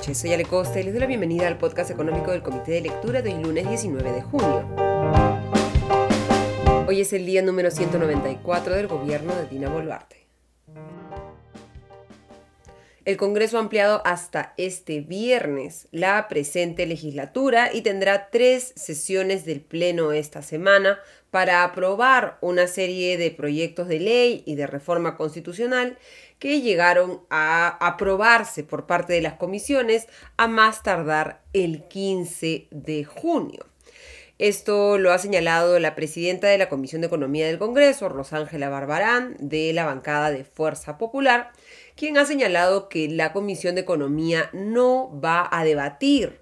soy Ale Costa y les doy la bienvenida al podcast económico del Comité de Lectura de hoy lunes 19 de junio. Hoy es el día número 194 del gobierno de Dina Boluarte. El Congreso ha ampliado hasta este viernes la presente legislatura y tendrá tres sesiones del Pleno esta semana para aprobar una serie de proyectos de ley y de reforma constitucional que llegaron a aprobarse por parte de las comisiones a más tardar el 15 de junio. Esto lo ha señalado la presidenta de la Comisión de Economía del Congreso, Rosángela Barbarán, de la bancada de Fuerza Popular, quien ha señalado que la Comisión de Economía no va a debatir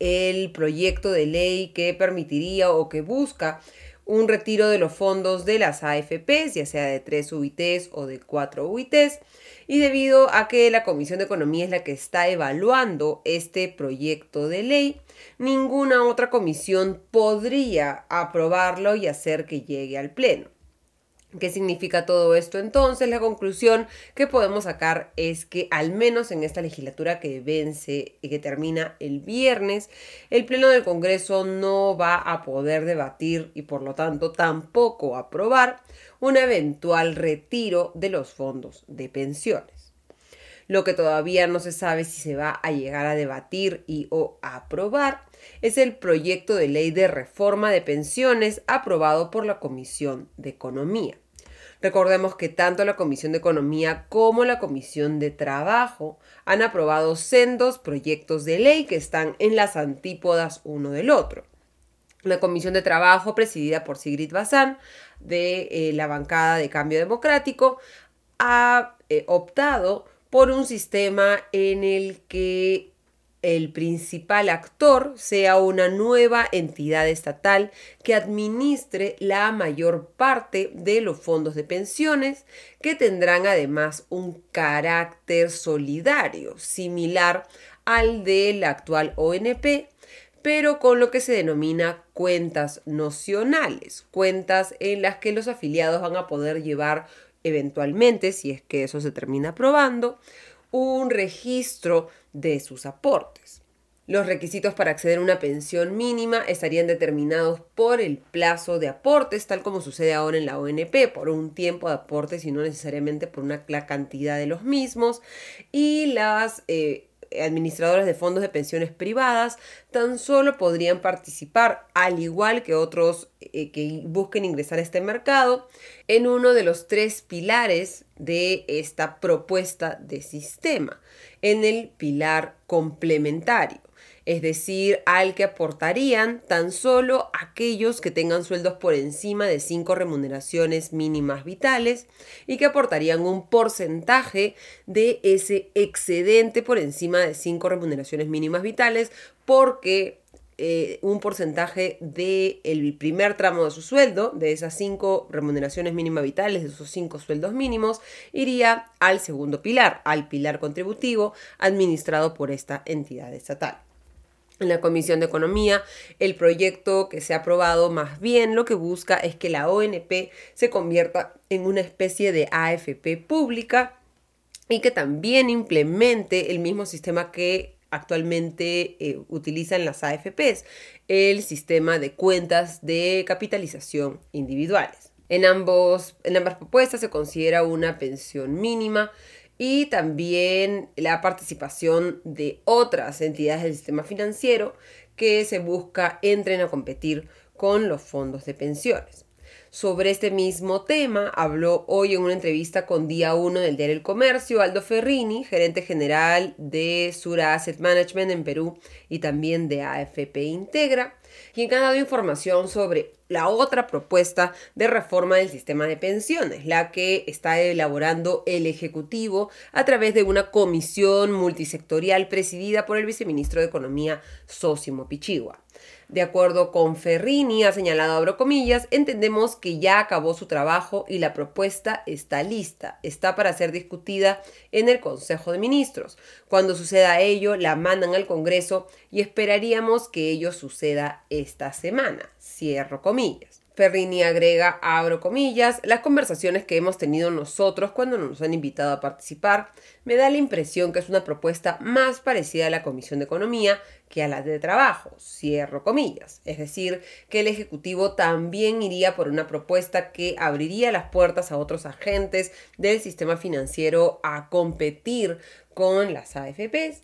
el proyecto de ley que permitiría o que busca un retiro de los fondos de las AFPs, ya sea de 3 UITs o de 4 UITs, y debido a que la Comisión de Economía es la que está evaluando este proyecto de ley, ninguna otra comisión podría aprobarlo y hacer que llegue al Pleno. ¿Qué significa todo esto entonces? La conclusión que podemos sacar es que al menos en esta legislatura que vence y que termina el viernes, el Pleno del Congreso no va a poder debatir y por lo tanto tampoco aprobar un eventual retiro de los fondos de pensiones. Lo que todavía no se sabe si se va a llegar a debatir y o aprobar es el proyecto de ley de reforma de pensiones aprobado por la Comisión de Economía. Recordemos que tanto la Comisión de Economía como la Comisión de Trabajo han aprobado sendos proyectos de ley que están en las antípodas uno del otro. La Comisión de Trabajo, presidida por Sigrid Bazán, de eh, la bancada de Cambio Democrático, ha eh, optado por un sistema en el que el principal actor sea una nueva entidad estatal que administre la mayor parte de los fondos de pensiones, que tendrán además un carácter solidario, similar al del actual ONP, pero con lo que se denomina cuentas nocionales, cuentas en las que los afiliados van a poder llevar eventualmente, si es que eso se termina aprobando, un registro de sus aportes. Los requisitos para acceder a una pensión mínima estarían determinados por el plazo de aportes, tal como sucede ahora en la ONP, por un tiempo de aportes y no necesariamente por una, la cantidad de los mismos. Y las eh, administradoras de fondos de pensiones privadas tan solo podrían participar, al igual que otros eh, que busquen ingresar a este mercado, en uno de los tres pilares de esta propuesta de sistema, en el pilar complementario es decir, al que aportarían tan solo aquellos que tengan sueldos por encima de cinco remuneraciones mínimas vitales y que aportarían un porcentaje de ese excedente por encima de cinco remuneraciones mínimas vitales porque eh, un porcentaje del primer tramo de su sueldo, de esas cinco remuneraciones mínimas vitales, de esos cinco sueldos mínimos, iría al segundo pilar, al pilar contributivo administrado por esta entidad estatal en la Comisión de Economía. El proyecto que se ha aprobado más bien lo que busca es que la ONP se convierta en una especie de AFP pública y que también implemente el mismo sistema que actualmente eh, utilizan las AFPs, el sistema de cuentas de capitalización individuales. En, ambos, en ambas propuestas se considera una pensión mínima y también la participación de otras entidades del sistema financiero que se busca entren a competir con los fondos de pensiones. Sobre este mismo tema habló hoy en una entrevista con Día 1 del Diario El Comercio Aldo Ferrini, gerente general de Sura Asset Management en Perú y también de AFP Integra, quien ha dado información sobre la otra propuesta de reforma del sistema de pensiones, la que está elaborando el Ejecutivo a través de una comisión multisectorial presidida por el viceministro de Economía, Sosimo Pichigua. De acuerdo con Ferrini, ha señalado, abro comillas, entendemos que ya acabó su trabajo y la propuesta está lista, está para ser discutida en el Consejo de Ministros. Cuando suceda ello, la mandan al Congreso y esperaríamos que ello suceda esta semana. Cierro comillas. Ferrini agrega, abro comillas, las conversaciones que hemos tenido nosotros cuando nos han invitado a participar, me da la impresión que es una propuesta más parecida a la Comisión de Economía que a la de Trabajo, cierro comillas. Es decir, que el Ejecutivo también iría por una propuesta que abriría las puertas a otros agentes del sistema financiero a competir con las AFPs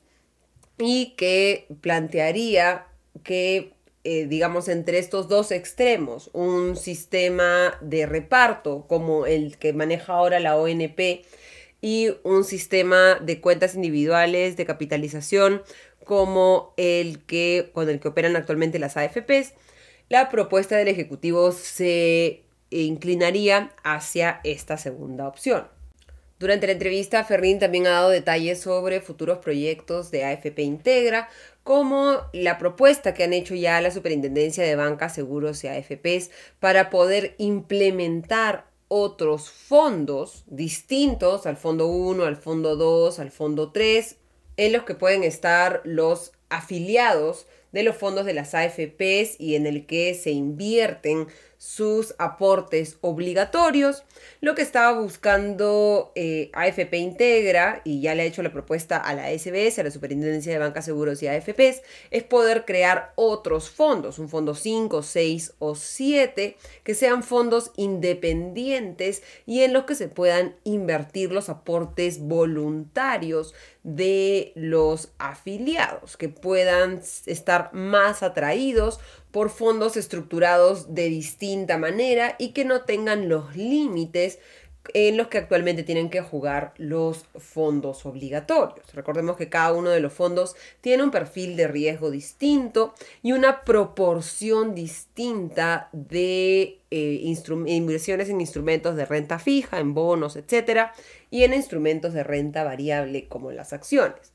y que plantearía que eh, digamos, entre estos dos extremos, un sistema de reparto como el que maneja ahora la ONP y un sistema de cuentas individuales de capitalización como el que con el que operan actualmente las AFPs, la propuesta del Ejecutivo se inclinaría hacia esta segunda opción. Durante la entrevista, Ferrín también ha dado detalles sobre futuros proyectos de AFP Integra, como la propuesta que han hecho ya la Superintendencia de Bancas, Seguros y AFPs para poder implementar otros fondos distintos al fondo 1, al fondo 2, al fondo 3, en los que pueden estar los afiliados de los fondos de las AFPs y en el que se invierten sus aportes obligatorios. Lo que estaba buscando eh, AFP Integra, y ya le ha hecho la propuesta a la SBS, a la Superintendencia de Bancas Seguros y AFPs, es poder crear otros fondos, un fondo 5, 6 o 7, que sean fondos independientes y en los que se puedan invertir los aportes voluntarios de los afiliados, que puedan estar más atraídos por fondos estructurados de distinta manera y que no tengan los límites en los que actualmente tienen que jugar los fondos obligatorios. Recordemos que cada uno de los fondos tiene un perfil de riesgo distinto y una proporción distinta de eh, inversiones en instrumentos de renta fija, en bonos, etc. y en instrumentos de renta variable como las acciones.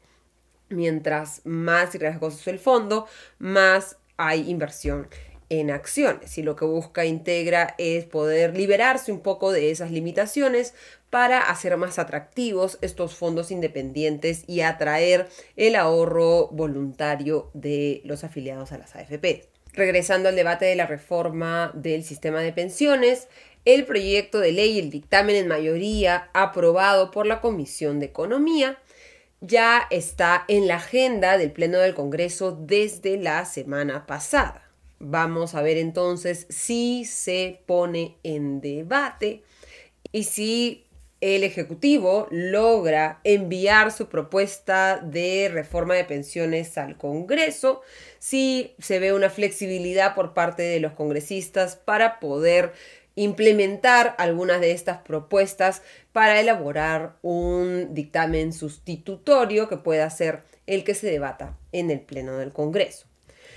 Mientras más riesgoso es el fondo, más hay inversión en acciones y lo que busca Integra es poder liberarse un poco de esas limitaciones para hacer más atractivos estos fondos independientes y atraer el ahorro voluntario de los afiliados a las AFP. Regresando al debate de la reforma del sistema de pensiones, el proyecto de ley, el dictamen en mayoría aprobado por la Comisión de Economía, ya está en la agenda del Pleno del Congreso desde la semana pasada. Vamos a ver entonces si se pone en debate y si el Ejecutivo logra enviar su propuesta de reforma de pensiones al Congreso, si se ve una flexibilidad por parte de los congresistas para poder implementar algunas de estas propuestas para elaborar un dictamen sustitutorio que pueda ser el que se debata en el Pleno del Congreso.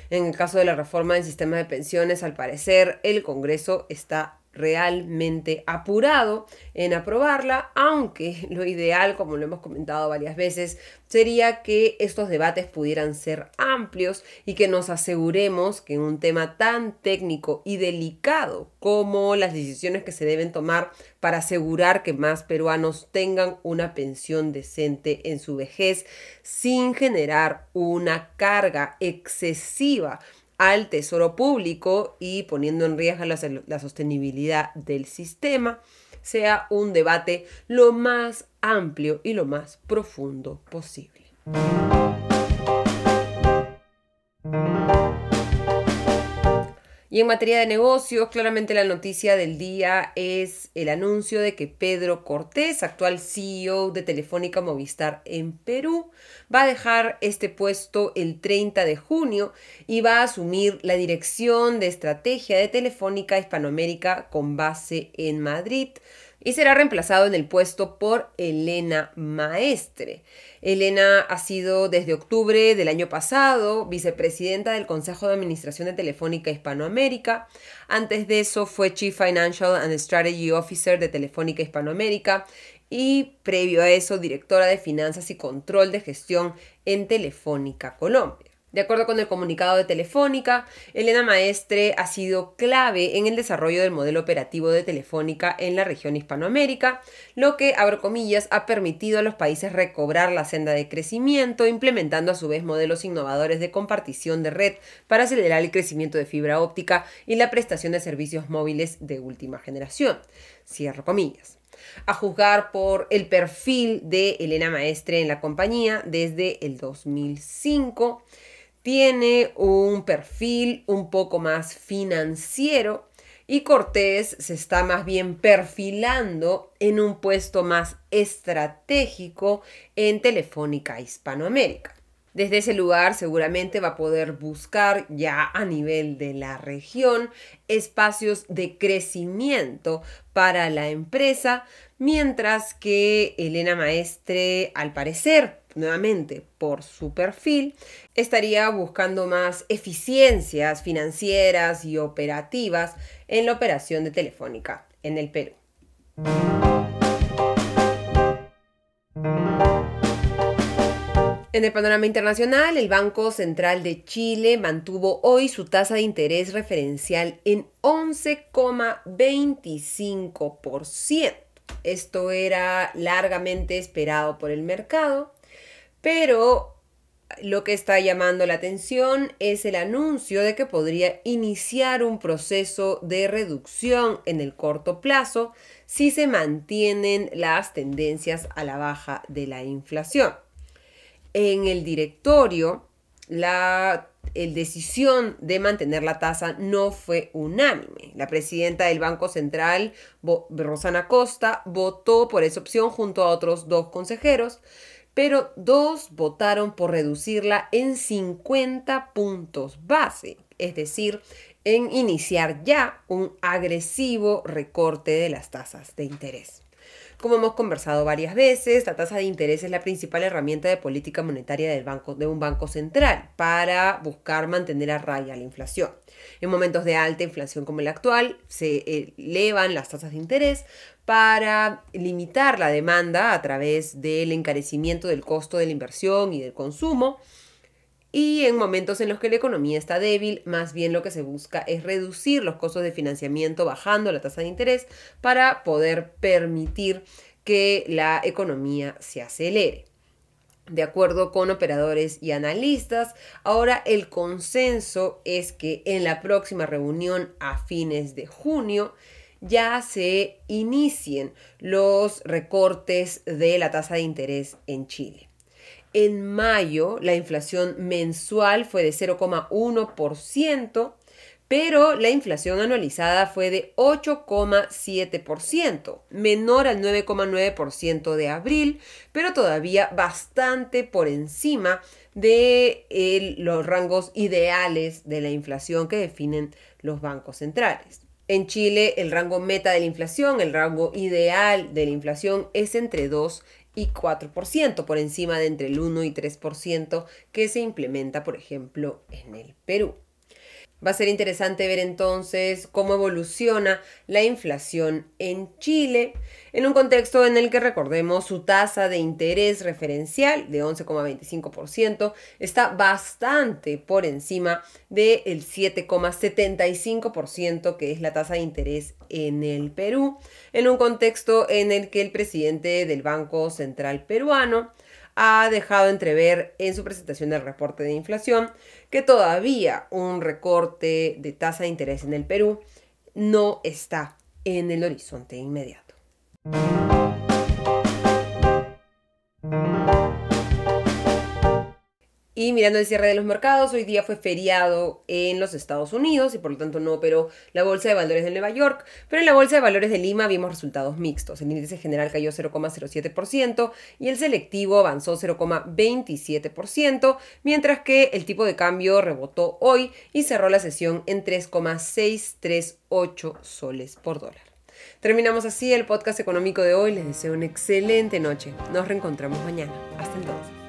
En el caso de la reforma del sistema de pensiones, al parecer, el Congreso está realmente apurado en aprobarla, aunque lo ideal, como lo hemos comentado varias veces, sería que estos debates pudieran ser amplios y que nos aseguremos que en un tema tan técnico y delicado como las decisiones que se deben tomar para asegurar que más peruanos tengan una pensión decente en su vejez sin generar una carga excesiva al tesoro público y poniendo en riesgo la, sostenibilidad del sistema, sea un debate lo más amplio y lo más profundo posible. Y en materia de negocios, claramente la noticia del día es el anuncio de que Pedro Cortés, actual CEO de Telefónica Movistar en Perú, va a dejar este puesto el 30 de junio y va a asumir la dirección de estrategia de Telefónica Hispanoamérica con base en Madrid y será reemplazado en el puesto por Elena Maestre. Elena ha sido desde octubre del año pasado vicepresidenta del Consejo de Administración de Telefónica Hispanoamérica. Antes de eso fue Chief Financial and Strategy Officer de Telefónica Hispanoamérica y previo a eso directora de Finanzas y Control de Gestión en Telefónica Colombia. De acuerdo con el comunicado de Telefónica, Elena Maestre ha sido clave en el desarrollo del modelo operativo de Telefónica en la región Hispanoamérica, lo que, abro comillas, ha permitido a los países recobrar la senda de crecimiento, implementando a su vez modelos innovadores de compartición de red para acelerar el crecimiento de fibra óptica y la prestación de servicios móviles de última generación. Cierro comillas a juzgar por el perfil de Elena Maestre en la compañía desde el 2005 tiene un perfil un poco más financiero y Cortés se está más bien perfilando en un puesto más estratégico en Telefónica Hispanoamérica. Desde ese lugar seguramente va a poder buscar ya a nivel de la región espacios de crecimiento para la empresa, mientras que Elena Maestre, al parecer, nuevamente por su perfil, estaría buscando más eficiencias financieras y operativas en la operación de Telefónica en el Perú. En el panorama internacional, el Banco Central de Chile mantuvo hoy su tasa de interés referencial en 11,25%. Esto era largamente esperado por el mercado, pero lo que está llamando la atención es el anuncio de que podría iniciar un proceso de reducción en el corto plazo si se mantienen las tendencias a la baja de la inflación en el directorio la decisión de mantener la tasa no fue unánime. La presidenta del Banco Central, Rosana Costa, votó por esa opción junto a otros dos consejeros, pero dos votaron por reducirla en 50 puntos base, es decir, en iniciar ya un agresivo recorte de las tasas de interés. Como hemos conversado varias veces, la tasa de interés es la principal herramienta de política monetaria del banco, de un banco central para buscar mantener a raya la inflación. En momentos de alta inflación como el actual, se elevan las tasas de interés para limitar la demanda a través del encarecimiento del costo de la inversión y del consumo y en momentos en los que la economía está débil, más bien lo que se busca es reducir los costos de financiamiento bajando la tasa de interés para poder permitir que la economía se acelere. De acuerdo con operadores y analistas, ahora el consenso es que en la próxima reunión a fines de junio ya se inicien los recortes de la tasa de interés en Chile. En mayo, la inflación mensual fue de 0,1%, pero la inflación anualizada fue de 8,7%, menor al 9,9% de abril, pero todavía bastante por encima de los rangos ideales de la inflación que definen los bancos centrales. En Chile, el rango meta de la inflación, el rango ideal de la inflación es entre 2 y 4%, por encima de entre el 1 y 3% que se implementa, por ejemplo, en el Perú. Va a ser interesante ver entonces cómo evoluciona la inflación en Chile, en un contexto en el que recordemos su tasa de interés referencial de 11,25% está bastante por encima del 7,75% que es la tasa de interés en el Perú, en un contexto en el que el presidente del Banco Central peruano ha dejado entrever en su presentación del reporte de inflación que todavía un recorte de tasa de interés en el Perú no está en el horizonte inmediato. Y mirando el cierre de los mercados, hoy día fue feriado en los Estados Unidos y por lo tanto no operó la Bolsa de Valores de Nueva York, pero en la Bolsa de Valores de Lima vimos resultados mixtos. El índice general cayó 0,07% y el selectivo avanzó 0,27%, mientras que el tipo de cambio rebotó hoy y cerró la sesión en 3,638 soles por dólar. Terminamos así el podcast económico de hoy. Les deseo una excelente noche. Nos reencontramos mañana. Hasta entonces.